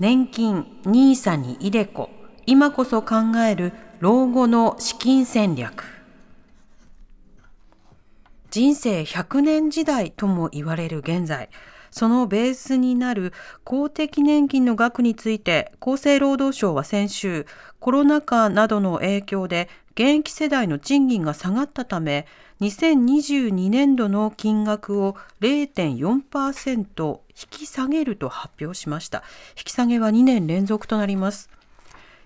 年金 NISA にイデコ今こそ考える老後の資金戦略。人生100年時代とも言われる現在そのベースになる公的年金の額について厚生労働省は先週コロナ禍などの影響で現役世代の賃金が下がったため2022年度の金額を0.4%引き下げると発表しました。引き下げは2年連続となります。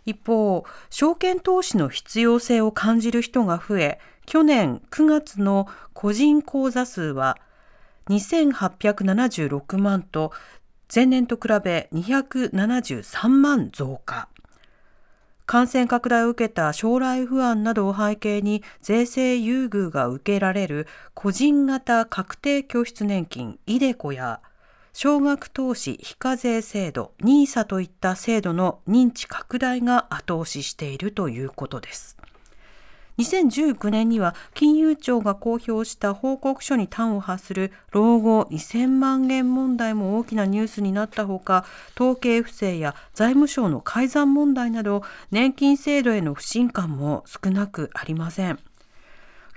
一方証券投資の必要性を感じる人が増え去年9月の個人口座数は2876万と前年と比べ273万増加。感染拡大を受けた将来不安などを背景に税制優遇が受けられる個人型確定拠出年金イデコや少額投資非課税制度 NISA といった制度の認知拡大が後押ししているということです。2019年には金融庁が公表した報告書に端を発する老後2000万円問題も大きなニュースになったほか統計不正や財務省の改ざん問題など年金制度への不信感も少なくありません。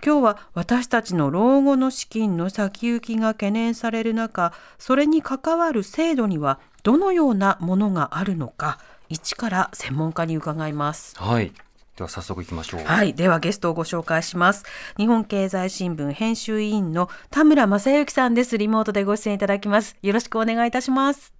今日は私たちの老後の資金の先行きが懸念される中それに関わる制度にはどのようなものがあるのか一から専門家に伺います。はいでは早速いきましょうはい。ではゲストをご紹介します。日本経済新聞編集委員の田村正幸さんです。リモートでご出演いただきます。よろしくお願いいたします。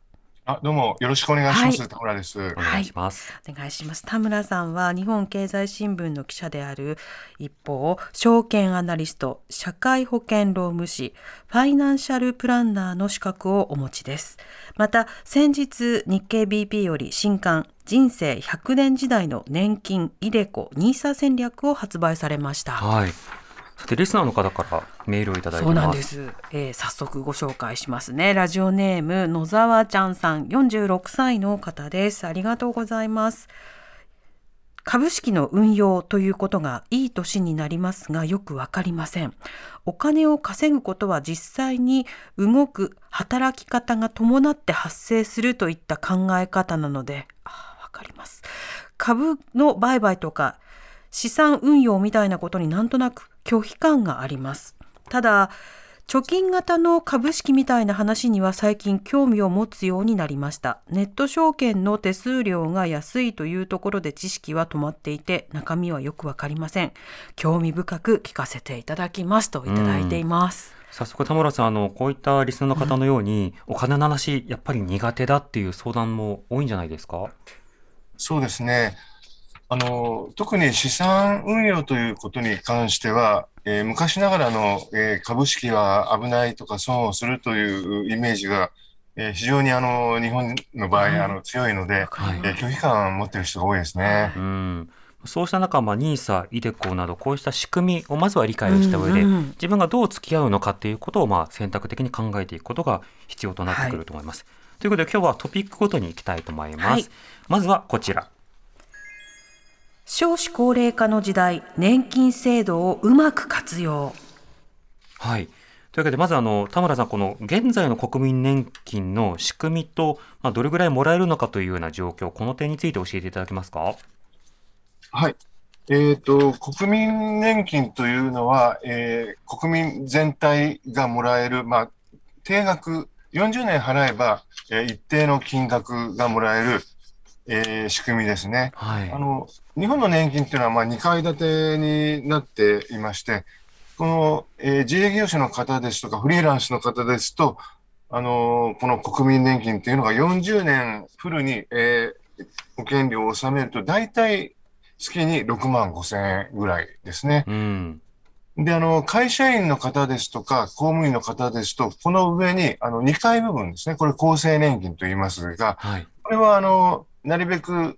あ、どうもよろしくお願いします。はい田村です。お願いします、お願いします。田村さんは日本経済新聞の記者である一方、証券アナリスト、社会保険労務士、ファイナンシャルプランナーの資格をお持ちです。また、先日日経 BP より新刊、人生100年時代の年金イデコ NISA 戦略を発売されました。はいさてリスナーの方からメールをいただいてそうなんです、えー早速ご紹介しますね。ラジオネーム野沢ちゃんさん。46歳の方です。ありがとうございます。株式の運用ということがいい年になりますがよくわかりません。お金を稼ぐことは実際に動く働き方が伴って発生するといった考え方なのであわかります。株の売買とか資産運用みたいなことになんとなく拒否感があります。ただ貯金型の株式みたいな話には最近興味を持つようになりました。ネット証券の手数料が安いというところで知識は止まっていて中身はよくわかりません。興味深く聞かせていただきますといただいています、早速田村さんあのこういったリスナーの方のように、お金の話やっぱり苦手だっていう相談も多いんじゃないですか？そうですね。あの特に資産運用ということに関しては、えー昔ながらの、えー株式は危ないとか損をするというイメージが、えー非常にあの日本の場合、はいあの強いので、はいえー拒否感を持っている人が多いですね。うんそうした中、まあ、NISA、イデコなどこうした仕組みをまずは理解をした上で、うんうん自分がどう付き合うのかっていうことをまあ選択的に考えていくことが必要となってくると思います。ということで今日はトピックごとに行きたいと思います。はいまずはこちら。少子高齢化の時代年金制度をうまく活用はい。というわけで、まずあの、田村さん、この現在の国民年金の仕組みと、まあ、どれぐらいもらえるのかというような状況、この点について教えていただけますか？はい。えっと、国民年金というのは、えー国民全体がもらえる、まあ、定額、40年払えば、えー一定の金額がもらえる、えー仕組みですね。はいあ。の、日本の年金っていうのは、まあ、2階建てになっていまして、この、えー自営業者の方ですとか、フリーランスの方ですと、あのこの国民年金っていうのが40年フルに、えー保険料を納めると、大体月に6万5千円ぐらいですね。うん。で、あの、会社員の方ですとか、公務員の方ですと、この上に、あの、2階部分ですね。これ厚生年金と言いますが、はい。これはあの、なるべく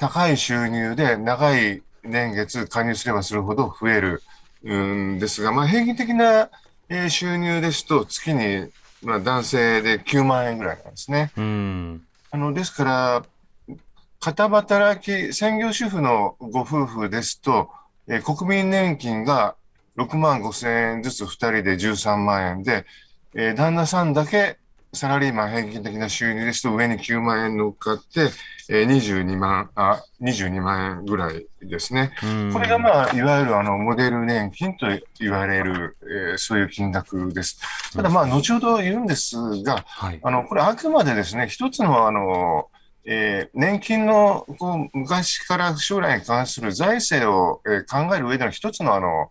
高い収入で長い年月加入すればするほど増えるんですが、まあ、平均的なえー収入ですと月に、まあ、男性で9万円ぐらいなんですね。うん。あの、ですから、片働き、専業主婦のご夫婦ですと、えー国民年金が6万5千円ずつ2人で13万円で、えー旦那さんだけサラリーマン平均的な収入ですと上に9万円乗っかって、えー22万、あ、22万円ぐらいですね。うんこれがまあ、いわゆるあの、モデル年金と言われる、えーそういう金額です。ただまあ、後ほど言うんですが、はい。あの、これあくまでですね、一つのあの、えー年金のこう昔から将来に関する財政を、えー考える上での一つのあの、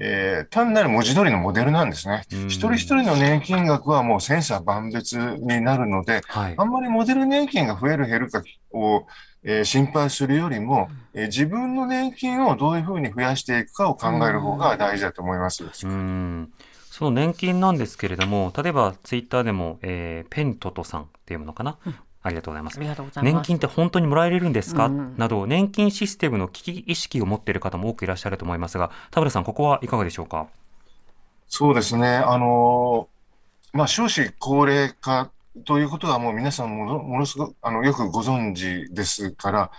えー単なる文字通りのモデルなんですね。うん一人一人の年金額はもう千差万別になるので、はいあ。んまりモデル年金が増える減るかを、えー心配するよりも、えー自分の年金をどういうふうに増やしていくかを考える方が大事だと思います。うん。その年金なんですけれども、例えばツイッターでも、えーペントトさんっていうのかな、ありがとうございます。年金って本当にもらえれるんですか、うんなど年金システムの危機意識を持っている方も多くいらっしゃると思いますが田村さんここはいかがでしょうか？そうですね。あのーまあ、少子高齢化ということはもう皆さんものものすごく、あの、よくご存知ですから、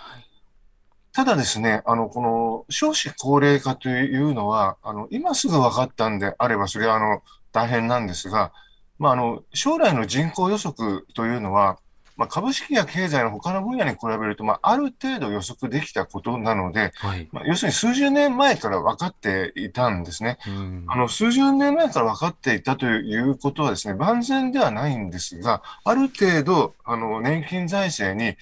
ただですね、あの、この少子高齢化というのは、あの、今すぐ分かったんであれば、それはあの、大変なんですが、まあ、あの、将来の人口予測というのは、まあ、株式や経済の他の分野に比べると、まあ、ある程度予測できたことなので、はい、まあ、要するに数十年前から分かっていたんですね。うんあの、数十年前から分かっていたということはですね、万全ではないんですが、ある程度、あの、年金財政に、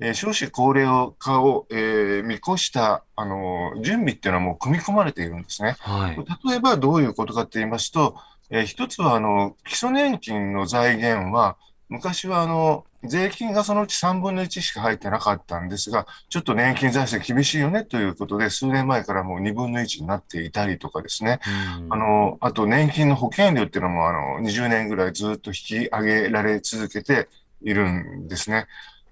えー少子高齢化を、えー見越した、あの、準備っていうのはもう組み込まれているんですね。はい例えばどういうことかって言いますと、えー一つは、あの、基礎年金の財源は、昔は、あの、税金がそのうち3分の1しか入ってなかったんですが、ちょっと年金財政厳しいよねということで、数年前からもう2分の1になっていたりとかですね。うんあの、あと年金の保険料っていうのも、あの、20年ぐらいずっと引き上げられ続けているんですね。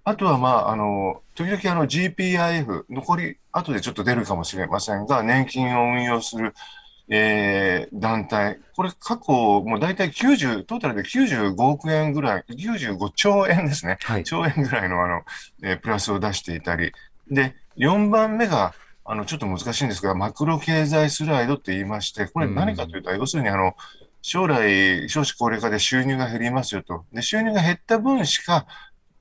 あとは、まあ、あの、時々あの GPIF、残り、後でちょっと出るかもしれませんが、年金を運用する、えー団体、これ過去、もう大体90、トータルで95億円ぐらい、95兆円ですね。はい兆円ぐらいのあの、えープラスを出していたり、で、4番目が、あの、ちょっと難しいんですが、マクロ経済スライドって言いまして、これ何かというと、要するにあの、将来、少子高齢化で収入が減りますよと。で、収入が減った分しか、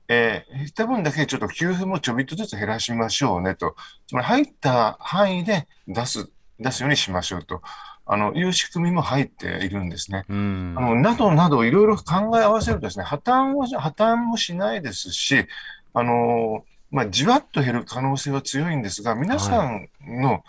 えー減った分だけちょっと給付もちょびっとずつ減らしましょうねと。つまり入った範囲で出す、出すようにしましょうと。あの、いう仕組みも入っているんですね。うんあの、などなどいろいろ考え合わせるとですね、破綻を、破綻もしないですし、あの、まあ、じわっと減る可能性は強いんですが、皆さんの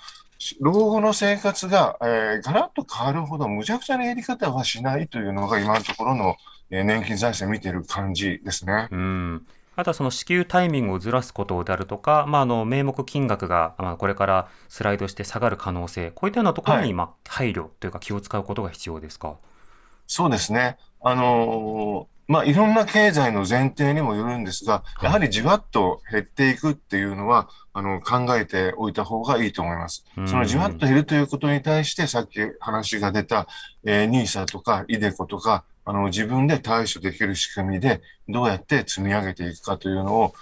老後の生活が、えーガラッと変わるほど無茶苦茶なやり方はしないというのが今のところの、えー年金財政見ている感じですね。うんあとはその支給タイミングをずらすことであるとか、まあ、あの名目金額がまあこれからスライドして下がる可能性、こういったようなところはいにまあ配慮というか気を使うことが必要ですか？そうですね。あのーまあ、いろんな経済の前提にもよるんですが、いやはりじわっと減っていくっていうのは、あの、考えておいた方がいいと思います。うんそのじわっと減るということに対して、さっき話が出た、えー、NISA とか iDeCo とか、あの、自分で対処できる仕組みで、どうやって積み上げていくかというのを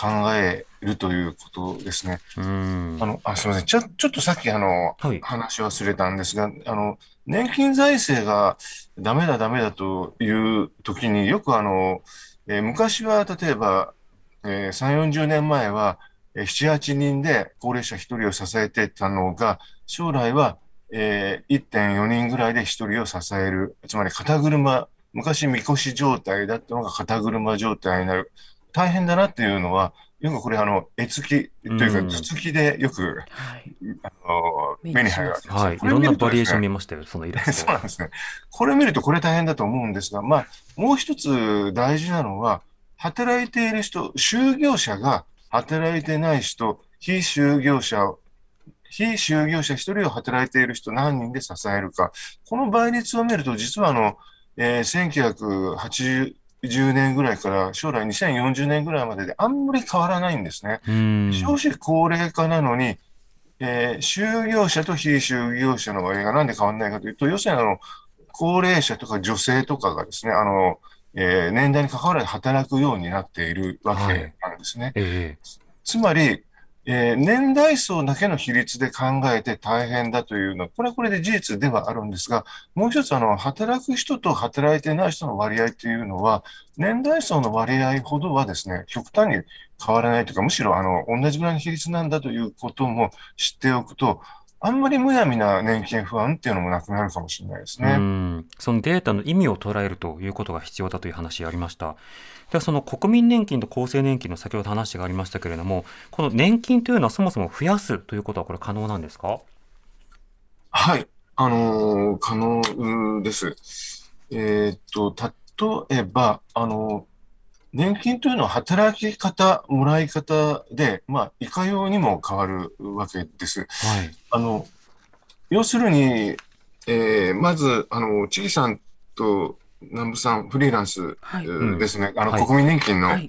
考えるということですね。うんあの、あ、すみません。ちょ、ちょっとさっきあの、はい話し忘れたんですが、あの、年金財政がダメだダメだという時によくあの、えー昔は例えば、えー3、40年前は、えー7、8人で高齢者1人を支えてたのが、将来は、えー1.4人ぐらいで1人を支える。つまり肩車、昔みこし状態だったのが肩車状態になる。大変だなっていうのは、よくこれあの、絵付きというか、うん図付きでよく、はい。あの目に入るわけですよ。はい、いこれろんなバリエーション見ましたよ、そのイラスそうト。なんですね。これ見るとこれ大変だと思うんですが、まあ、もう一つ大事なのは、働いている人、就業者が働いてない人、非就業者、非就業者一人を働いている人何人で支えるか。この倍率を見ると、実はあの、えー1980 2010年ぐらいから将来2040年ぐらいまでであんまり変わらないんですね。うん。少子高齢化なのに、えー就業者と非就業者の割合がなんで変わらないかというと、要するにあの高齢者とか女性とかがですね、あのえー年代に関わらず働くようになっているわけなんですね。えつまり、えー年代層だけの比率で考えて大変だというのは、これはこれで事実ではあるんですが、もう一つ、あの、働く人と働いてない人の割合というのは、年代層の割合ほどはですね、極端に変わらないというか、むしろ、あの、同じぐらいの比率なんだということも知っておくと、あんまりむやみな年金不安っていうのもなくなるかもしれないですえね。うん。そのデータの意味を捉えるということが必要だという話ありました。ではその国民年金と厚生年金の先ほど話がありましたけれども、この年金というのはそもそも増やすということはこれ可能なんですか？はい、あのー可能です。えーっと、例えば、あの年金というのは働き方、もらい方で、まあ、いかようにも変わるわけです。はい。あの、要するに、えーまず、あの、チリさんと南部さん、フリーランス、ですね、あの、はい国民年金のはい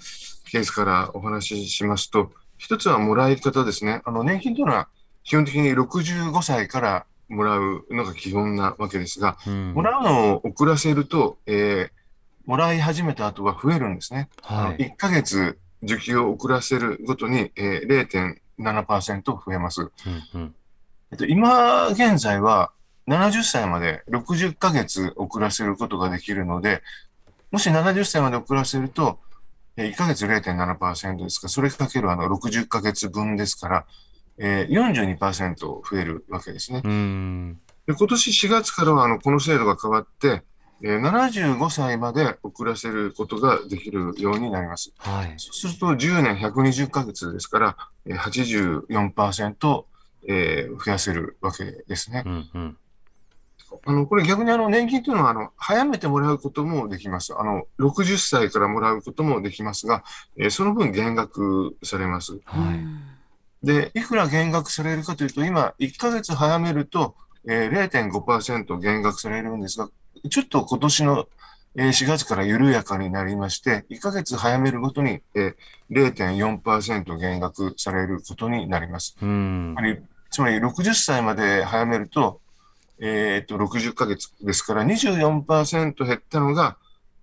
ケースからお話ししますと、一つはもらい方ですね。あの、年金というのは基本的に65歳からもらうのが基本なわけですが、うんもらうのを遅らせると、えーもらい始めた後は増えるんですね。はい。1ヶ月受給を遅らせるごとに、えー0.7%増えます。うんうんえっと、今現在は70歳まで60ヶ月遅らせることができるので、もし70歳まで遅らせると、えー1ヶ月0.7%ですから、それかけるあの60ヶ月分ですから、えー、42%増えるわけですね。うん。で今年4月からはあのこの制度が変わって、えー75歳まで遅らせることができるようになります。はい。そうすると10年120ヶ月ですから、えー84%、えー増やせるわけですねう。んうん。あのこれ逆にあの年金というのはあの早めてもらうこともできます。あの60歳からもらうこともできますが、えーその分減額されます。はい。で、いくら減額されるかというと、今、1ヶ月早めると、えー0.5%減額されるんですが、ちょっと今年のえー4月から緩やかになりまして、1ヶ月早めるごとに、えー0.4%減額されることになります。うんつ。まり、つまり60歳まで早めると、えーっと、60ヶ月ですから24%減ったのが、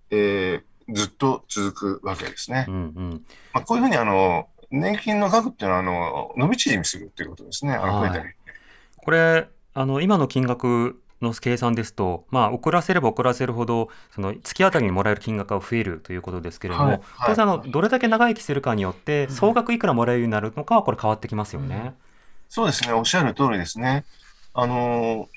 えーずっと続くわけですねう。んうん。まあ、こういうふうにあの年金の額っていうのはあの伸び縮みするっていうことですね。あのはい増えたり。これ、あの、今の金額の計算ですと、まあ、遅らせれば遅らせるほど、その月当たりにもらえる金額が増えるということですけれども、はいはい当然、あの、どれだけ長生きするかによって、総額いくらもらえるようになるのかは、これ変わってきますよね。そうですね、おっしゃる通りですね。あの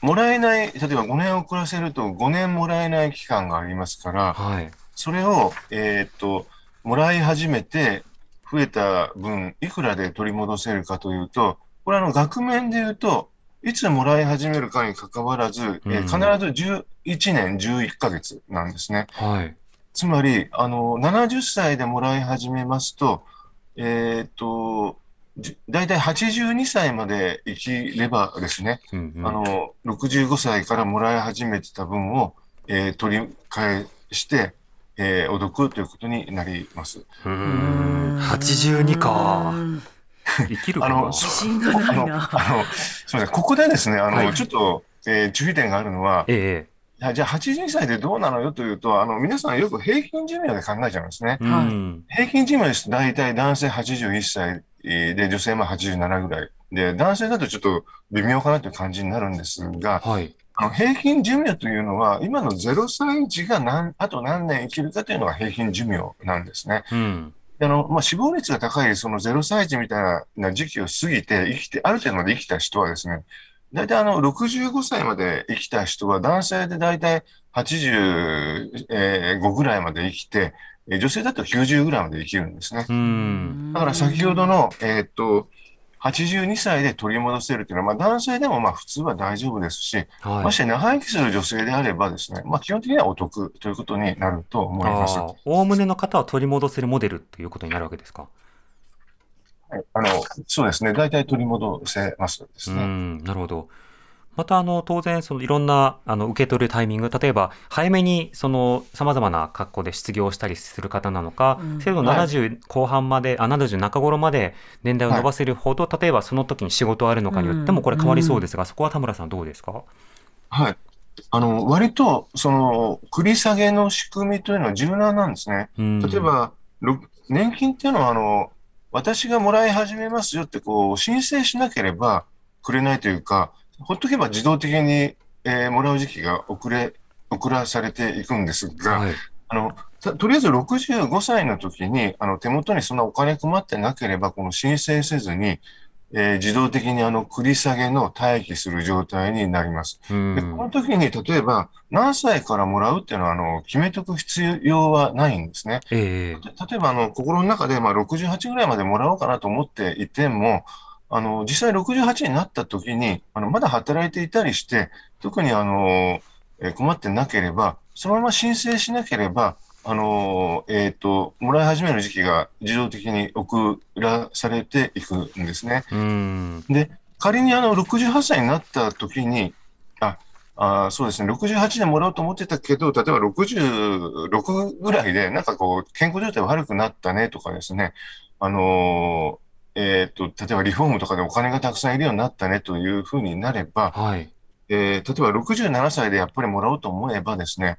もらえない、例えば5年遅らせると5年もらえない期間がありますから、はい。それを、えーっと、もらい始めて増えた分、いくらで取り戻せるかというと、これあの額面で言うと、いつもらい始めるかにかかわらず、えーうん必ず11年11ヶ月なんですね。はい。つまり、あの、70歳でもらい始めますと、えーっと、じ大体82歳まで生きればですね、うんうんあの、65歳からもらい始めてた分を、えー取り返して、えーお得ということになります。うーん。82かう。ん 生きるかなあの自信がないあの、な。あのすみません、ここでですね、あの、はいちょっと、えー注意点があるのは、えいやじゃあ82歳でどうなのよというと、あの、皆さんよく平均寿命で考えちゃいますね。え。うん。平均寿命ですと大体男性81歳えーで、女性も87ぐらい。で、男性だとちょっと微妙かなという感じになるんですが、はい。あの平均寿命というのは、今の0歳児が何あと何年生きるかというのが平均寿命なんですね。うん。あのまあ、死亡率が高いその0歳児みたいな時期を過ぎて生きて、ある程度まで生きた人はですね、大体あの65歳まで生きた人は男性で大体85ぐらいまで生きて、えー女性だと90ぐらいまで生きるんですね。うん。だから先ほどの、えーっと、82歳で取り戻せるというのは、まあ、男性でもまあ普通は大丈夫ですし、はいまして長生きする女性であればですね、まあ、基本的にはお得ということになると思います。おおむねの方は取り戻せるモデルということになるわけですか？はいあのそうですね、大体取り戻せますですうね。ん、なるほど。またあの当然そのいろんなあの受け取るタイミング例えば早めにそのさまざまな格好で失業したりする方なのか、制度70後半まで、あ70中頃まで年代を伸ばせるほど、例えばその時に仕事あるのかによってもこれ変わりそうですが、そこは田村さんどうですか？はい。あの、割と、その、繰り下げの仕組みというのは柔軟なんですね。うん。例えば、ろ年金っていうのは、あの、私がもらい始めますよって、こう、申請しなければくれないというか、ほっとけば自動的に、えーもらう時期が遅れ、遅らされていくんですが、はいあの、たとりあえず65歳の時に、あの、手元にそんなお金困ってなければ、この申請せずに、えー自動的にあの、繰り下げの待機する状態になります。うんで、この時に、例えば、何歳からもらうっていうのは、あの、決めとく必要はないんですね。ええた例えば、あの、心の中で、まあ、68ぐらいまでもらおうかなと思っていても、あの、実際68になった時に、あの、まだ働いていたりして、特にあの、えー困ってなければ、そのまま申請しなければ、あの、えっと、もらい始める時期が自動的に遅らされていくんですね。うんで、仮にあの68歳になった時に、あ、あそうですね、68でもらおうと思ってたけど、例えば66ぐらいで、なんかこう、健康状態悪くなったねとかですね、あのーえっと、例えばリフォームとかでお金がたくさんいるようになったねというふうになれば、はい。えー例えば67歳でやっぱりもらおうと思えばですね、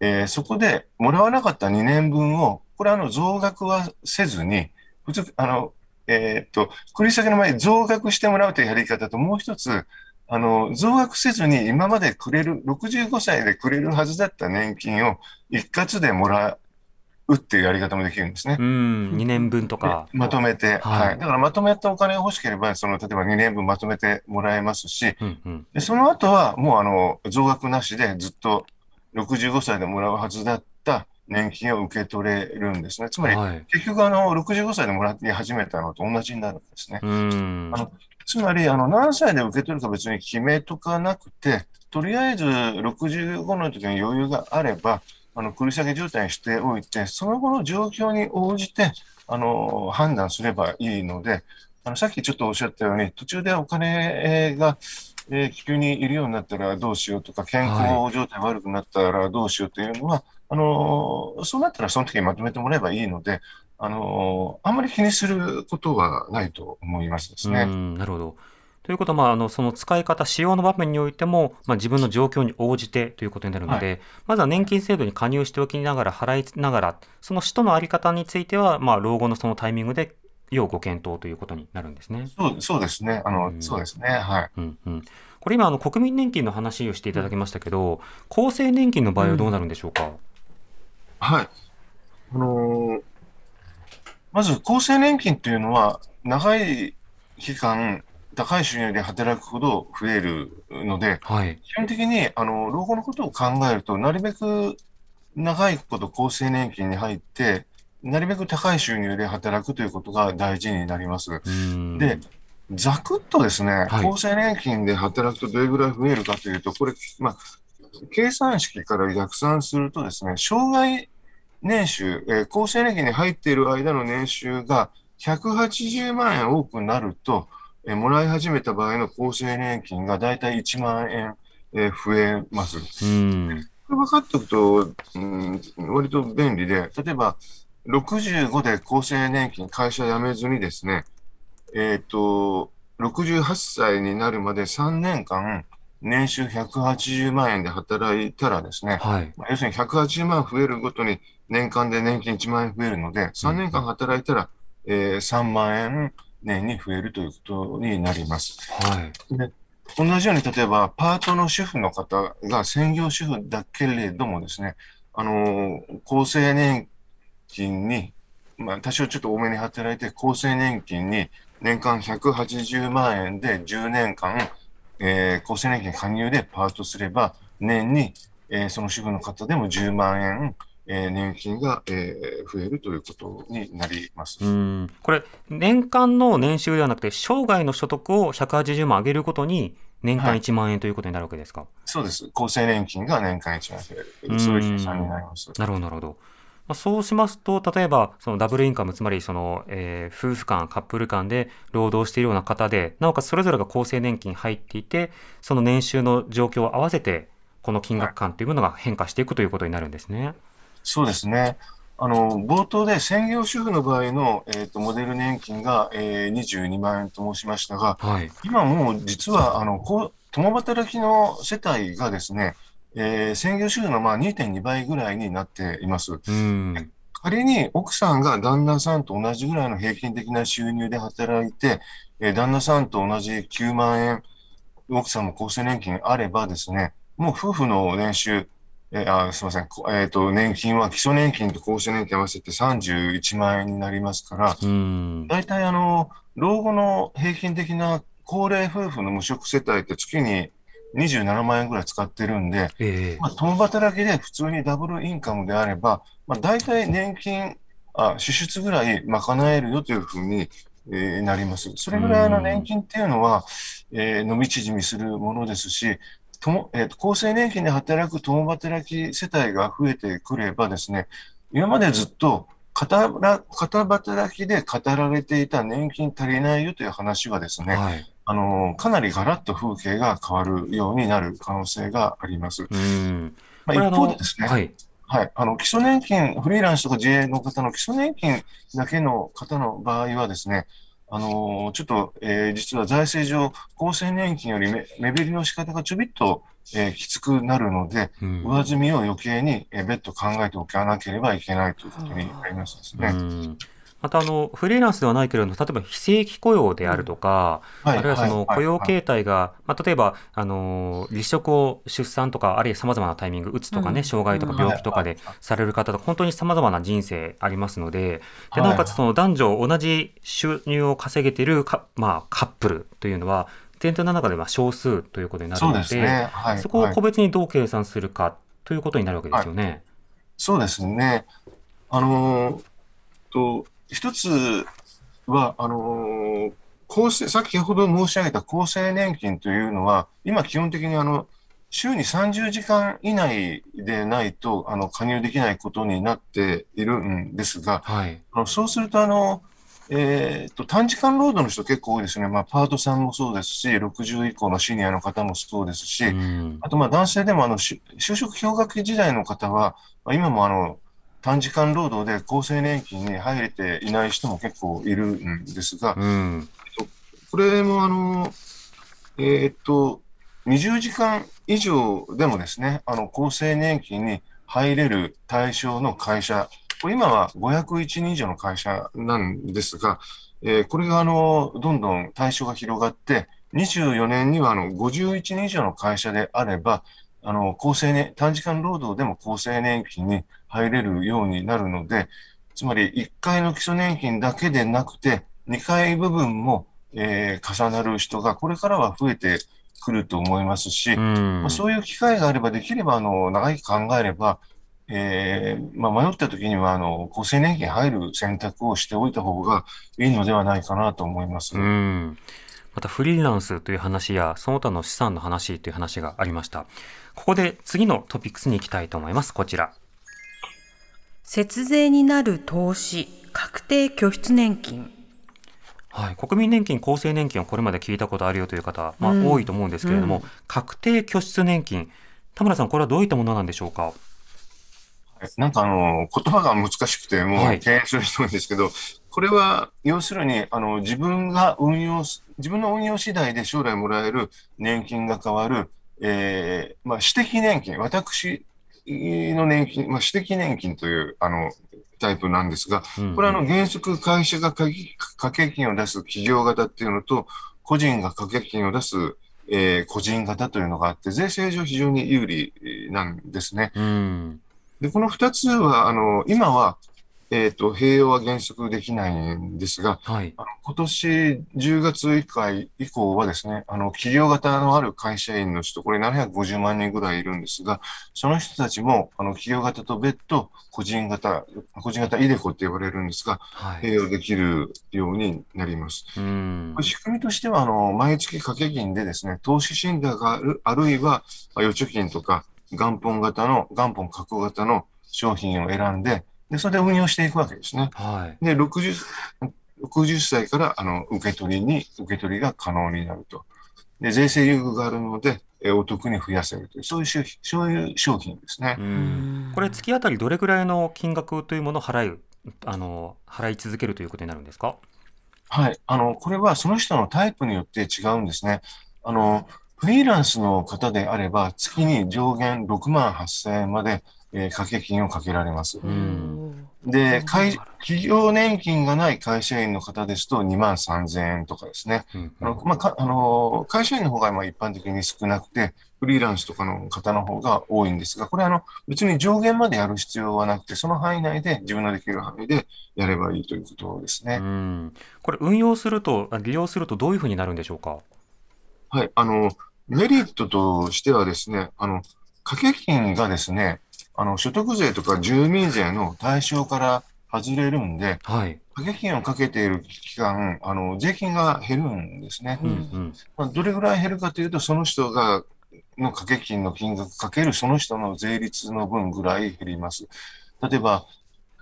えーそこでもらわなかった2年分を、これあの増額はせずに、普通、あの、えーっと、繰り下げの前に増額してもらうというやり方と、もう一つ、あの、増額せずに今までくれる、65歳でくれるはずだった年金を一括でもらうっていうやり方もできるんですねう。ん2年分とかまとめて、はいはい。だからまとめたお金が欲しければ、その、例えば2年分まとめてもらえますし、うんうんで、その後はもうあの、増額なしでずっと65歳でもらうはずだった年金を受け取れるんですね。つまり、はい結局あの、65歳でもらい始めたのと同じになるんですね。うんあのつまり、あの、何歳で受け取るか別に決めとかなくて、とりあえず65の時に余裕があれば、あの、繰り下げ状態にしておいて、その後の状況に応じて、あの、判断すればいいので、あの、さっきちょっとおっしゃったように、途中でお金が、えー急にいるようになったらどうしようとか、健康状態悪くなったらどうしようというのは、あの、そうなったらその時にまとめてもらえばいいので、あの、あんまり気にすることはないと思いますですね。なるほど。ということは、まあ、あのその使い方、使用の場面においても、まあ、自分の状況に応じてということになるので、まずは年金制度に加入しておきながら、払いながら、その使途のあり方については、まあ、老後のそのタイミングで要ご検討ということになるんですね。そうそうですね。あの、うんそうですね。はい。うんうん、これ今あの、国民年金の話をしていただきましたけど、厚生年金の場合はどうなるんでしょうか？はい。あのーまず、厚生年金というのは、長い期間、高い収入で働くほど増えるので、はい。基本的に、あの、老後のことを考えると、なるべく長いこと厚生年金に入って、なるべく高い収入で働くということが大事になります。うんで、ざくっとですね、はい厚生年金で働くとどれぐらい増えるかというと、これ、まあ、計算式から逆算するとですね、障害年収、えー厚生年金に入っている間の年収が180万円多くなると、えーもらい始めた場合の厚生年金がだいたい1万円、えー増えます。うん。これ分かっておくと、うん、割と便利で、例えば、65で厚生年金、会社辞めずにですね、えっ、と、68歳になるまで3年間、年収180万円で働いたらですね、はい。まあ要するに180万増えるごとに年間で年金1万円増えるので、3年間働いたら、えー3万円年に増えるということになります。はい。同じように、例えば、パートの主婦の方が専業主婦だけれどもですね、あの、厚生年金に、まあ、多少ちょっと多めに働いて、厚生年金に年間180万円で10年間、えー厚生年金加入でパートすれば、年に、えーその主婦の方でも10万円、えー年金が、えー増えるということになります。うん。これ、年間の年収ではなくて、生涯の所得を180万上げることに、年間はい1万円ということになるわけですか？そうです。厚生年金が年間1万円増えうんる。そういう計算になります。なるほど、なるほど。まあ、そうしますと、例えば、そのダブルインカム、つまりその、えー夫婦間、カップル間で労働しているような方で、なおかつそれぞれが厚生年金入っていて、その年収の状況を合わせて、この金額感というものが変化していくということになるんですね。そうですね。あの、冒頭で専業主婦の場合の、えっ、と、モデル年金が、えー、22万円と申しましたが、はい。今もう実は、あの、こう、共働きの世帯がですね、えー専業主婦のまあ2.2倍ぐらいになっています。うん。仮に奥さんが旦那さんと同じぐらいの平均的な収入で働いて、えー旦那さんと同じ9万円、奥さんも厚生年金あればですね、もう夫婦の年収、えーあすみません、こえっ、と、年金は基礎年金と厚生年金合わせて31万円になりますから、うん。大体あの、老後の平均的な高齢夫婦の無職世帯って月に27万円ぐらい使ってるんで、ええまあ、共働きで普通にダブルインカムであれば、まあ、大体年金、あ支出ぐらい賄えるよというふうに、えーなります。それぐらいの年金っていうのは、えー伸び縮みするものですし、ともえーと厚生年金で働く共働き世帯が増えてくればですね、今までずっと片ら片働きで語られていた年金足りないよという話はですね、はい。あのかなりガラッと風景が変わるようになる可能性があります。うん。まあ、一方でですね、はい。はい、あの基礎年金、フリーランスとか自営の方の基礎年金だけの方の場合はですね、あのーちょっと、えー実は財政上、厚生年金より目目減りの仕方がちょびっと、えーきつくなるので、うん上積みを余計に、えー別途考えておかなければいけないということになりますですね。うんまたあのフリーランスではないけれども例えば非正規雇用であるとか、はいあるいはそのはい雇用形態が、まあ、例えばあの離職を出産とかあるいはさまざまなタイミングうつとかね、うん障害とか病気とかでされる方とか本当にさまざまな人生ありますのでではいなおかつその男女同じ収入を稼げているか、まあ、カップルというのは全体の中では少数ということになるそうのでですね。はい。そこをはい個別にどう計算するかということになるわけですよね。そうですね。あのーと、一つは、あのー厚生、先ほど申し上げた厚生年金というのは、今基本的にあの、週に30時間以内でないと、あの、加入できないことになっているんですが、はい、あのそうすると、あの、えーと、短時間労働の人結構多いですね。まあ、パートさんもそうですし、60以降のシニアの方もそうですし、うんあと、まあ、男性でも、あの、し就職氷河期時代の方は、まあ今も、あの、短時間労働で厚生年金に入れていない人も結構いるんですが、うん。これも、あの、えーっと、20時間以上でもですね、あの、厚生年金に入れる対象の会社、これ今は501人以上の会社なんですが、えーこれが、あの、どんどん対象が広がって、24年には、あの、51人以上の会社であれば、あの、厚生年、短時間労働でも厚生年金に入れるようになるので、つまり1回の基礎年金だけでなくて、2回部分も、えー重なる人がこれからは増えてくると思いますし、うんまあ、そういう機会があれば、できれば、あの、長い考えれば、えーまあ、迷った時には、あの、厚生年金入る選択をしておいた方がいいのではないかなと思います。うんまたフリーランスという話やその他の資産の話という話がありました。ここで次のトピックスに行きたいと思います。こちら。節税になる投資、確定拠出年金。はい、国民年金、厚生年金をこれまで聞いたことあるよという方、まあうん。多いと思うんですけれども、うん。確定拠出年金、田村さん、これはどういったものなんでしょうか？なんかあの、言葉が難しくて、もはい。う敬遠する人んですけど、これは要するに、あの、自分が運用す、自分の運用次第で将来もらえる年金が変わる、えーまあ、私的年金、私の年金、まあ、私的年金という、あの、タイプなんですが、うんこれはあの、原則会社が掛け金を出す企業型っていうのと、個人が掛け金を出す、えー個人型というのがあって、税制上非常に有利なんですね。うん、で、この二つは、あの、今は、えっ、と、併用は原則できないんですが、はい、今年10月以降以降はですね、あの、企業型のある会社員の人、これ750万人ぐらいいるんですが、その人たちも、あの、企業型と別途、個人型、個人型イデコって呼ばれるんですが、はい、併用できるようになります。うん。仕組みとしては、あの、毎月掛け金でですね、投資信託がある、あるいは、まあ預貯金とか、元本型の、元本確保型の商品を選んで、で、それで運用していくわけですね。はい。で、60、60歳からあの受け取りに、受け取りが可能になると。で、税制優遇があるので、えお得に増やせるという、そういう商品そういう商品ですね。うんこれ月当たりどれぐらいの金額というものを払うあの払い続けるということになるんですか？はい。あの、これはその人のタイプによって違うんですね。あの、フリーランスの方であれば、月に上限6万8000円まで、えー掛け金をかけられます。んで、会企業年金がない会社員の方ですと2万3000円とかですね。うんあのまあかあの会社員の方がまあ一般的に少なくて、フリーランスとかの方の方が多いんですが、これあの別に上限までやる必要はなくて、その範囲内で自分のできる範囲でやればいいということですね。うんこれ運用するとあ利用するとどういうふうになるんでしょうか？はい、あの、メリットとしてはですね、あの、掛け金がですね、あの、所得税とか住民税の対象から外れるんで、はい。掛け金をかけている期間、あの、税金が減るんですね。うんうんまあ、どれぐらい減るかというと、その人が、の掛け金の金額かけるその人の税率の分ぐらい減ります。例えば、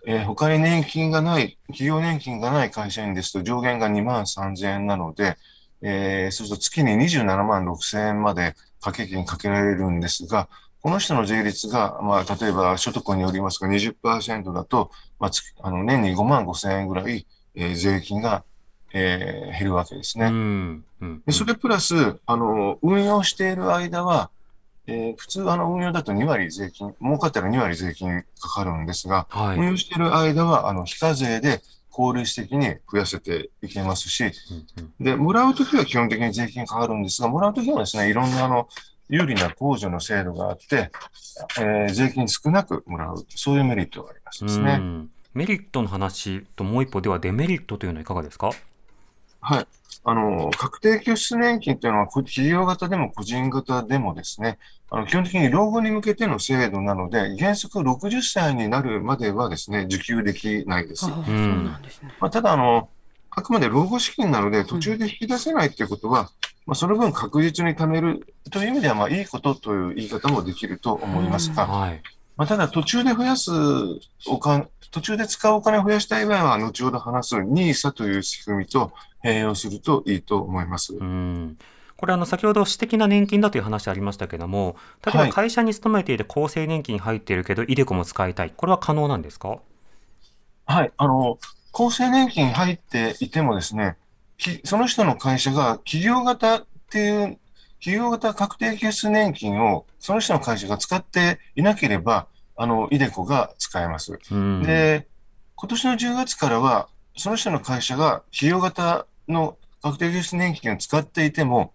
えー他に年金がない、企業年金がない会社員ですと上限が2万3000円なので、えーそうすると月に27万6000円まで掛け金かけられるんですが、この人の税率が、まあ、例えば所得によりますが20%だと、まあ、月あの年に5万5000円ぐらい、えー税金が、えー減るわけですね。うんうんでそれプラス、あの、運用している間は、えー普通、あの、運用だと2割税金、儲かったら2割税金かかるんですが、はい。運用している間は、あの、非課税で効率的に増やせていけますし、で、もらうときは基本的に税金かかるんですが、もらうときはですね、いろんな、あの、有利な控除の制度があって、えー税金少なくもらう、そういうメリットがありますですね。うんメリットの話ともう一歩ではデメリットというのはいかがですか？はい。あの、確定拠出年金というのは、こ企業型でも個人型でもですね、あの基本的に老後に向けての制度なので、原則60歳になるまではですね、受給できないです。ああそうなんですね。まあ、ただ、あの、あくまで老後資金なので、途中で引き出せないということは、まあ、その分確実に貯めるという意味では、まあ、いいことという言い方もできると思いますが、はい。まあ、ただ途中で増やすお金、途中で使うお金を増やしたい場合は、後ほど話す NISA という仕組みと併用するといいと思います。うん。これあの先ほど私的な年金だという話ありましたけども例えばはい。会社に勤めていて厚生年金入っているけどイデコも使いたい。これは可能なんですか？はい、あの、厚生年金入っていてもですね、きその人の会社が企業型っていう、企業型確定拠出年金をその人の会社が使っていなければ、あの、イデコが使えます。うんで、今年の10月からは、その人の会社が企業型の確定拠出年金を使っていても、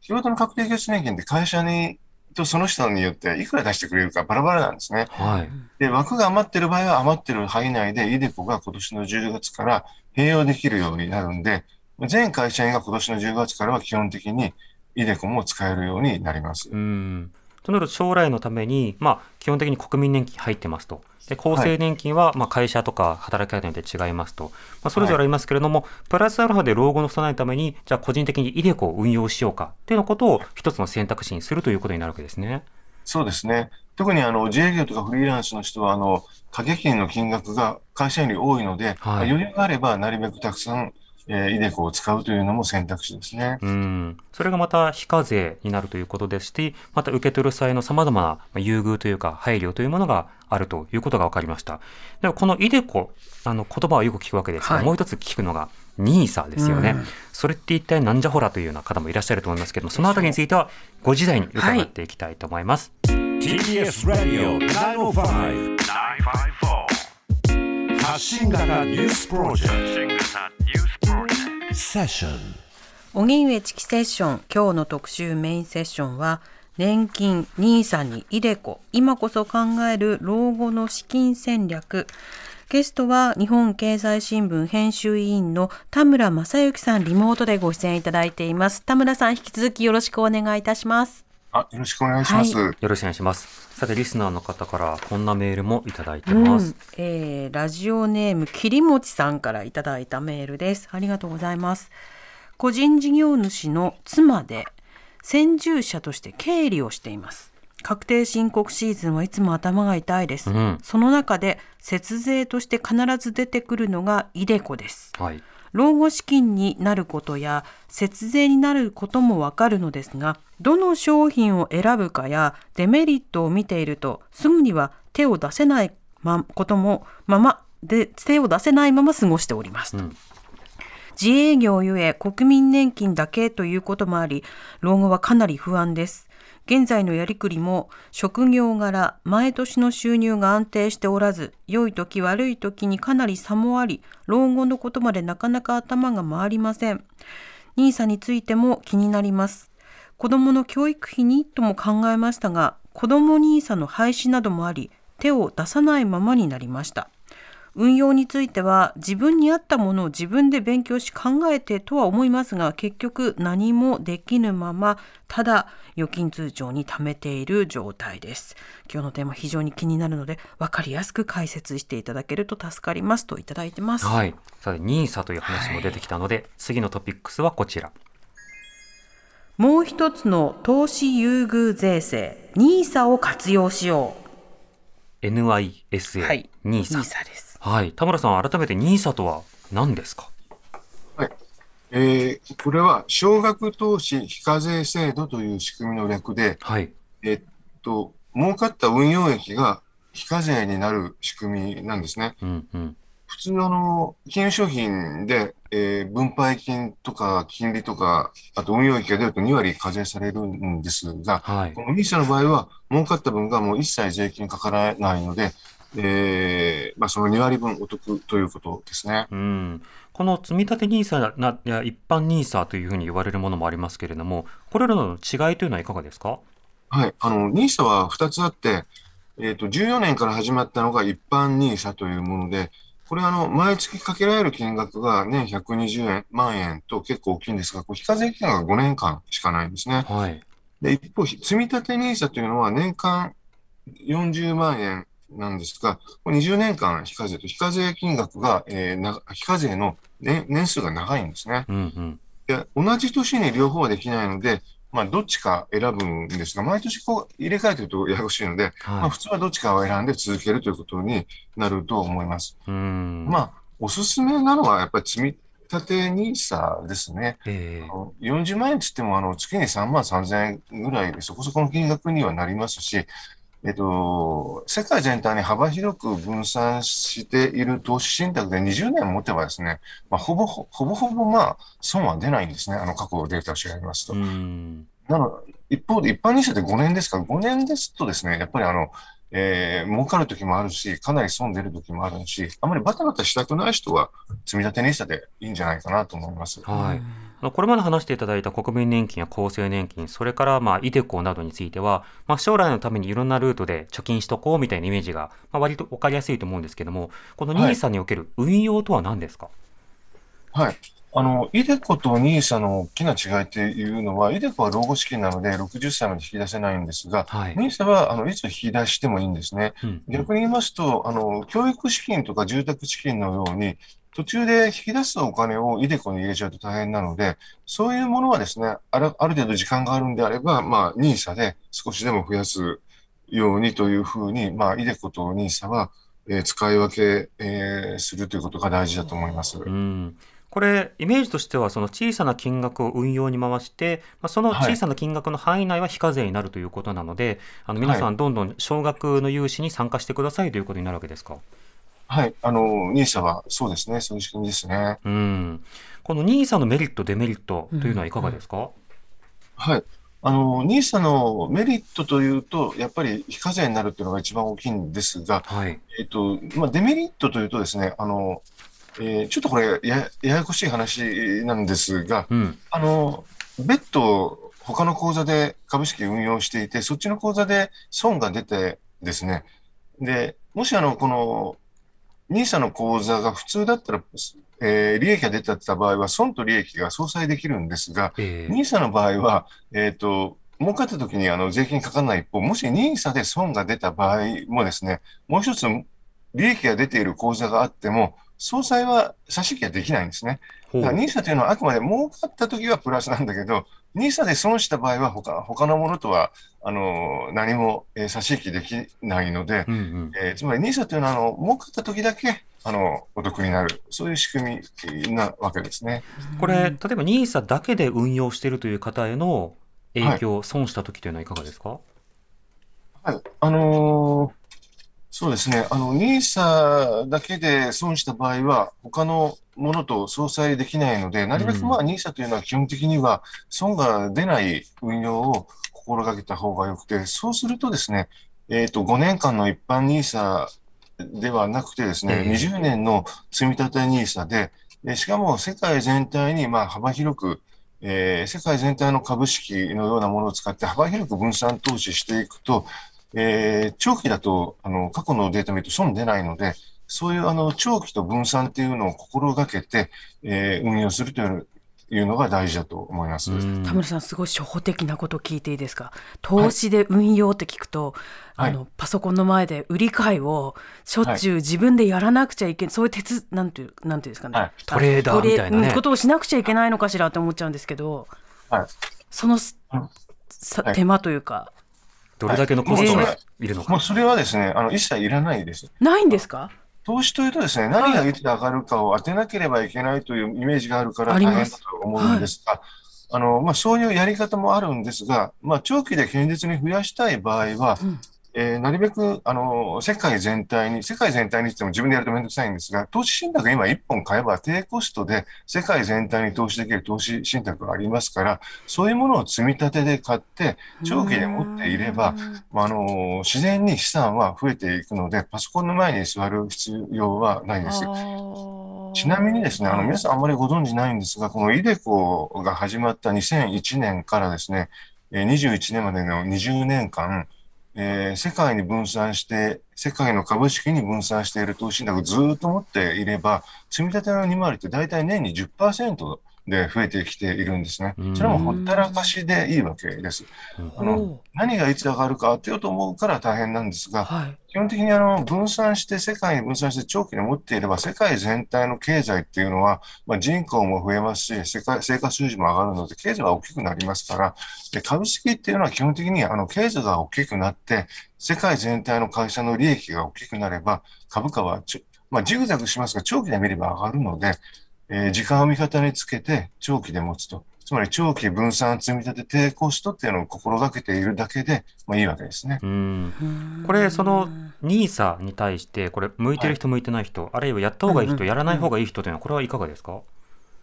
企業型の確定拠出年金って会社に、とその人によっていくら出してくれるかバラバラなんですね。はいで、枠が余ってる場合は余ってる範囲内で、イデコが今年の10月から併用できるようになるんで、全会社員が今年の10月からは基本的にイデコも使えるようになります。うんとなると将来のために、まあ、基本的に国民年金入ってますと。で厚生年金は、まあ、会社とか働き方によって違いますと、まあ、それぞれありますけれども、プラスアルファで老後の備えのために、じゃあ個人的にイデコを運用しようかっていうようなことを一つの選択肢にするということになるわけですね。そうですね。特にあの自営業とかフリーランスの人は、あの、掛け金の金額が会社員より多いので、はい余裕があればなるべくたくさん、えーイデコを使うというのも選択肢ですね。うん、それがまた非課税になるということですし、また受け取る際の様々なまあ優遇というか配慮というものがあるということが分かりました。ではこのイデコ、あの言葉はよく聞くわけですが、はい。もう一つ聞くのが NISA ですよね、うん。それって一体なんじゃほらというような方もいらっしゃると思いますけども、そのあたりについてはご時代に伺っていきたいと思います。TBS ラディオ905 954発信型ニュースプロジェクト。セッション荻上チキセッション。今日の特集メインセッションは年金 NISA にイデコ。今こそ考える老後の資金戦略。ゲストは日本経済新聞編集委員の田村正幸さん。リモートでご出演いただいています。田村さん引き続きよろしくお願いいたしますあ、よろしくお願いします。はよろしくお願いします。さて、リスナーの方からこんなメールもいただいてます。うんえーラジオネームきりもちさんからいただいたメールですありがとうございます個人事業主の妻で先住者として経理をしています確定申告シーズンはいつも頭が痛いです。うんその中で節税として必ず出てくるのがイデコです。はい。老後資金になることや節税になることもわかるのですがどの商品を選ぶかやデメリットを見ているとすぐには手を出せないまこともままで手を出せないまま過ごしております。うん自営業ゆえ国民年金だけということもあり老後はかなり不安です現在のやりくりも職業柄毎年の収入が安定しておらず良い時悪い時にかなり差もあり老後のことまでなかなか頭が回りません。NISA についても気になります。子どもの教育費にとも考えましたが子ども NISA の廃止などもあり手を出さないままになりました。運用については自分に合ったものを自分で勉強し考えてとは思いますが結局何もできぬままただ預金通帳に貯めている状態です今日のテーマ非常に気になるので分かりやすく解説していただけると助かりますといただいてます、はい。さて、ニーサという話も出てきたので、次のトピックスはこちら。もう一つの投資優遇税制 NISA を活用しよ NISA、うはいニーサ。NISA ですはい。田村さん、改めてニーサとは何ですか？はい。えーこれは、少額投資非課税制度という仕組みの略で、はい。えっと、儲かった運用益が非課税になる仕組みなんですね。うんうん。普通のあの金融商品で、えー分配金とか金利とか、あと運用益が出ると2割課税されるんですが、はいこ。の NISA の場合は、儲かった分がもう一切税金かからないので、えーまあ、その2割分お得ということですね。うん。この積立 NISA なや一般 NISA というふうに言われるものもありますけれども、これらの違いというのはいかがですか？はい。あの、NISA は2つあって、えっ、と、14年から始まったのが一般 NISA というもので、これはあの、毎月かけられる金額が年120円、万円と結構大きいんですが、これ非課税期間が5年間しかないんですね。はい。で、一方、積立 NISA というのは年間40万円なんですが、これ20年間非課税と、非課税金額が、えーな非課税の年年数が長いんですね。うんうん。で、同じ年に両方はできないので、まあ、どっちか選ぶんですが、毎年こう入れ替えてるとややこしいので、まあ、は普通はどっちかを選んで続けるということになると思います。い。うん。まあ、おすすめなのはやっぱり積み立て NISA ですね。えあの40万円つっても、あの、月に3万3000円ぐらいでそこそこの金額にはなりますし、えっと、世界全体に幅広く分散している投資信託で20年持てばですね、まあ、ほぼほほぼほぼまあ、損は出ないんですね。あの、過去データを調べますと。なの、一方で一般 NISA で5年ですか？ら、5年ですとですね、やっぱりあの、えー儲かる時もあるし、かなり損出る時もあるし、あまりバタバタしたくない人は、積み立て NISA でいいんじゃないかなと思います。はい。あのこれまで話していただいた国民年金や厚生年金、それからまあイデコなどについては、まあ、将来のためにいろんなルートで貯金しとこうみたいなイメージが、まあ、割と分かりやすいと思うんですけども、このはい NISA における運用とは何ですか、はい。あの、イデコと NISA の大きな違いっていうのは、イデコは老後資金なので60歳まで引き出せないんですが、はい。NISA はあのいつ引き出してもいいんですね。うん逆に言いますと、あの、教育資金とか住宅資金のように、途中で引き出すお金をイデコに入れちゃうと大変なので、そういうものはですね、あるある程度時間があるんであれば、まあ、NISA で少しでも増やすようにというふうに、まあ、イデコと NISA は、えー使い分け、えーするということが大事だと思います。うんこれ、イメージとしては、その小さな金額を運用に回して、まあ、その小さな金額の範囲内は非課税になるということなので、あの皆さん、どんどん少額の融資に参加してくださいということになるわけですか？はい。あの、NISA はそうですね。そういう仕組みですね。うん、この NISA のメリット、デメリットというのはいかがですか、はい。あの、NISA のメリットというと、やっぱり非課税になるっていうのが一番大きいんですが、はい。えっと、まあ、デメリットというとですね、あの、えーちょっとこれや、ややこしい話なんですが、うん。あの、別途、他の口座で株式運用していて、そっちの口座で損が出てですね、で、もしあの、この、NISA の口座が普通だったら、えー利益が出てた場合は、損と利益が相殺できるんですが、えー NISA の場合は、えっ、と、儲かった時にあの税金かからない一方、もし NISA で損が出た場合もですね、もう一つ利益が出ている口座があっても、総裁は差し引きはできないんですね。だから NISA というのはあくまで儲かった時はプラスなんだけど、NISA で損した場合は他他のものとはあの何も、えー差し引きできないので、うんうん。えーつまり NISA というのはあの儲かった時だけあのお得になる、そういう仕組みなわけですね。これ、例えば NISA だけで運用しているという方への影響、損した時というのはいかがですか？はい、あのーそうですね、あの NISA だけで損した場合は、他のものと相殺できないので、なるべくまあ NISA というのは基本的には損が出ない運用を心がけた方がよくて、そうするとですね、えっ、と、5年間の一般 NISA ではなくてですね、ええ。20年の積み立て NISA で、でしかも世界全体にまあ幅広く、えー世界全体の株式のようなものを使って幅広く分散投資していくと、えー長期だとあの過去のデータ見ると損出ないので、そういうあの長期と分散っていうのを心がけて、えー運用するといういうのが大事だと思います。うん。田村さんすごい初歩的なこと聞いていいですか？投資で運用って聞くと、はい。あのパソコンの前で売り買いをしょっちゅう自分でやらなくちゃいけない、そういう鉄なんていうなんていうんですかね、はい。トレーダーみたいなね。ことをしなくちゃいけないのかしらって思っちゃうんですけどはい。そのさ手間というかどれだけのコストはがいいるのか。もうそれはですね、あの一切いらないです。ないんですか？投資というとですね、何がいつ上がるかを当てなければいけないというイメージがあるから大変だと思うんですが、あのまあ、そういうやり方もあるんですが、まあ、長期で堅実に増やしたい場合は、うんえーなるべくあの世界全体に、世界全体にしても自分でやるとめんどくさいんですが、投資信託今1本買えば低コストで世界全体に投資できる投資信託がありますから、そういうものを積み立てで買って、長期で持っていれば、まあ、あの自然に資産は増えていくので、パソコンの前に座る必要はないです。ちなみにですね、あの皆さんあんまりご存知ないんですが、このイデコが始まった2001年からですね、えー21年までの20年間、えー世界に分散して、世界の株式に分散している投資信託をずっと持っていれば、積み立ての利回りって大体年に10%で増えてきているんですねうん。それはもうほったらかしでいいわけです。あのお何がいつ上がるか当てようと思うから大変なんですが、はい基本的にあの分散して、世界に分散して長期に持っていれば、世界全体の経済っていうのは、まあ、人口も増えますし、世界生活水準も上がるので、経済は大きくなりますから、で株式っていうのは基本的にあの経済が大きくなって、世界全体の会社の利益が大きくなれば、株価はまあ、ジグザグしますが、長期で見れば上がるので、えー時間を味方につけて長期で持つと。つまり長期分散積み立て低コストっていうのを心がけているだけで、まあ、いいわけですね。うんこれ、その NISA に対して、これ、向いてる人、向いてない人、あるいはやった方がいい人、やらない方がいい人というのは、これはいかがですか？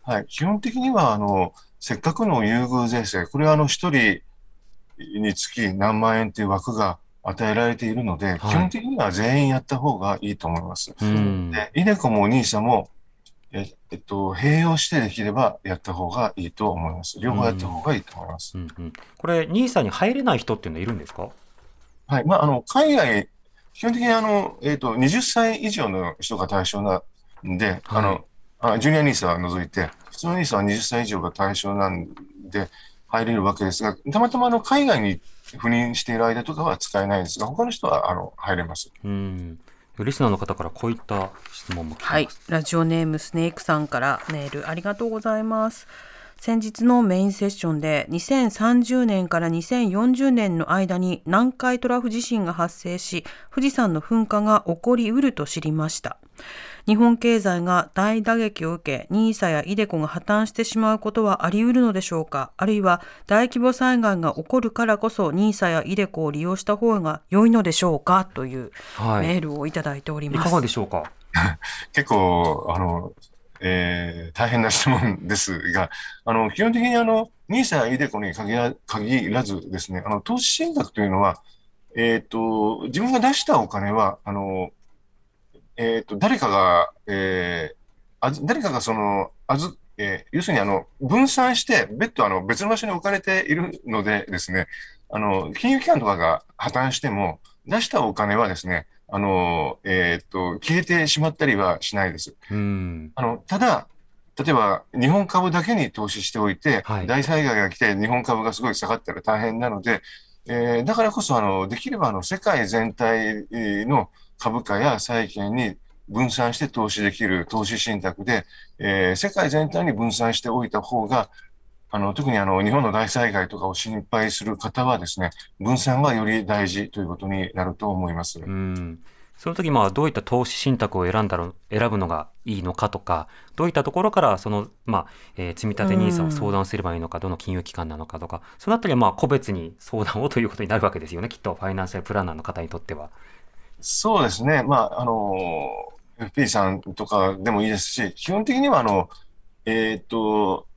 はい、基本的にはあのせっかくの優遇税制、これはあの1人につき何万円という枠が与えられているので、はい基本的には全員やった方がいいと思います。うん。で、イデコも NISA も、ええっと、併用してできればやった方がいいと思います。両方やった方がいいと思います。うんうんこれ、NISA に入れない人っていうのはいるんですか？はい。まあ、あの、海外、基本的にあの、えっと、20歳以上の人が対象なんで、あはいの、あジュニアニーサは除いて、普通のニーサは20歳以上が対象なんで、入れるわけですが、たまたまあの海外に赴任している間とかは使えないんですが、他の人はあの入れます。うん。リスナーの方からこういった質問も来てます。はい、ラジオネームスネークさんからメールありがとうございます。先日のメインセッションで2030年から2040年の間に南海トラフ地震が発生し富士山の噴火が起こりうると知りました日本経済が大打撃を受け NISA や iDeCo が破綻してしまうことはあり得るのでしょうか？あるいは大規模災害が起こるからこそ NISA や iDeCo を利用した方が良いのでしょうか？というはい。メールをいただいております。いかがでしょうか？結構、あの、えー大変な質問ですが、あの、基本的にあの、ニーサやイデコに限ら限らずですね、あの、投資信託というのは、えっ、と、自分が出したお金は、あの、えっ、と、誰かが、えーあず誰かがその、あず、えー要するにあの、分散して、別途あの、別の場所に置かれているのでですね、あの、金融機関とかが破綻しても、出したお金はですね、あの、えーっと、消えてしまったりはしないです。うん。あの、ただ、例えば日本株だけに投資しておいて、はい大災害が来て日本株がすごい下がったら大変なので、えーだからこそ、あの、できれば、あの、世界全体の株価や債券に分散して投資できる投資信託で、えー世界全体に分散しておいた方が、あの、特にあの、日本の大災害とかを心配する方はですね、分散がより大事ということになると思います。うんその時まあどういった投資信託を選んだろ選ぶのがいいのかとかどういったところからその、まあえー積立 NISA を相談すればいいのか、どの金融機関なのかとかそのあたりはまあ個別に相談をということになるわけですよねきっとファイナンシャルプランナーの方にとっては。そうですね。まあ、あの、FP さんとかでもいいですし、基本的には、あの、えっと、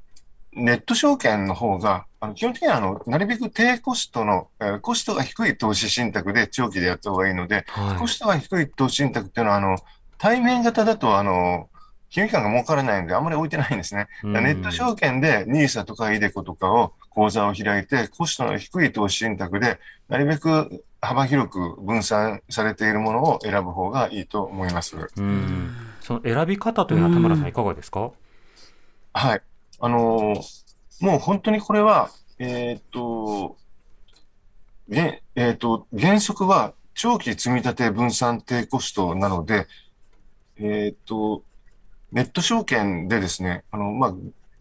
ネット証券の方が、あの基本的にはあの、なるべく低コストの、えーコストが低い投資信託で長期でやった方がいいので、はいコストが低い投資信託っていうのは、あの、対面型だと、あの、金融機関が儲からないので、あんまり置いてないんですね。うんネット証券で NISA とか iDeCo とかを口座を開いて、コストの低い投資信託で、なるべく幅広く分散されているものを選ぶ方がいいと思います。うんその選び方というのは田村さんいかがですか、はい。あのーもう本当にこれは、えーっと、げえーっと、原則は長期積み立て分散低コストなので、えーっと、ネット証券でですね、あの、まあ、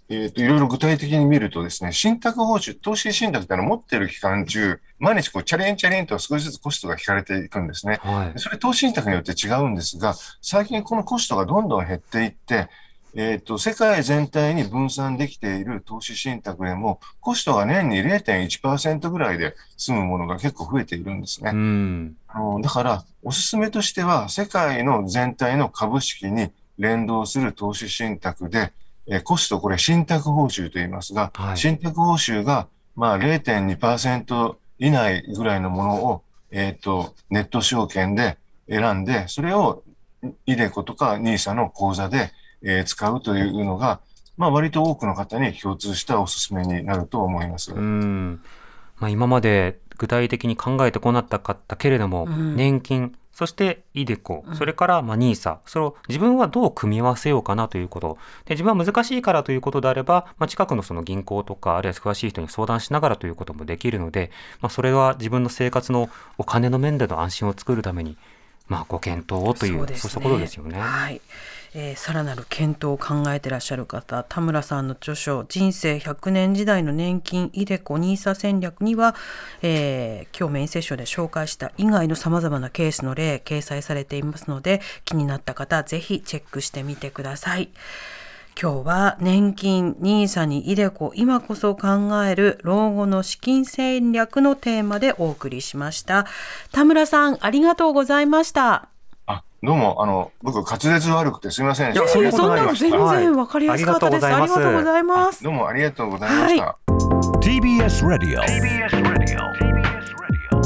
えーっと、いろいろ具体的に見るとですね、信託報酬、投資信託ってのは持っている期間中、毎日こう、チャレンチャレンと少しずつコストが引かれていくんですね。はいそれ投資信託によって違うんですが、最近このコストがどんどん減っていって、えっ、と、世界全体に分散できている投資信託でも、コストが年に0.1%ぐらいで済むものが結構増えているんですね。うんあのだから、おすすめとしては、世界の全体の株式に連動する投資信託で、えーコスト、これ信託報酬と言いますが、はい。信託報酬が、まあ、0.2%以内ぐらいのものを、えっ、と、ネット証券で選んで、それを、イデコとか NISA の口座で、えー使うというのが、まあ、割と多くの方に共通したおすすめになると思います。うん。まあ、今まで具体的に考えてこなかったけれども、うん。年金そしてイデコそれからまあ NISA それを自分はどう組み合わせようかなということ。で自分は難しいからということであれば、まあ、近くのその銀行とかあるいは詳しい人に相談しながらということもできるので、まあ、それは自分の生活のお金の面での安心を作るために、まあ、ご検討をというそうですそういうことですよね。はい。えーさらなる検討を考えてらっしゃる方田村さんの著書「人生100年時代の年金イデコ NISA 戦略」には、えー今日メインセッションで紹介した以外のさまざまなケースの例掲載されていますので気になった方ぜひチェックしてみてください。今日は年金 NISA にイデコ今こそ考える老後の資金戦略のテーマでお送りしました田村さんありがとうございました、どうも、あの、僕、滑舌悪くてすみません。でいやそんなの全然わかりやすかったです。はい。ありがとうございます。どうもありがとうございました。TBS Radio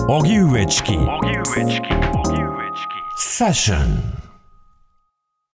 荻上チキ。セッション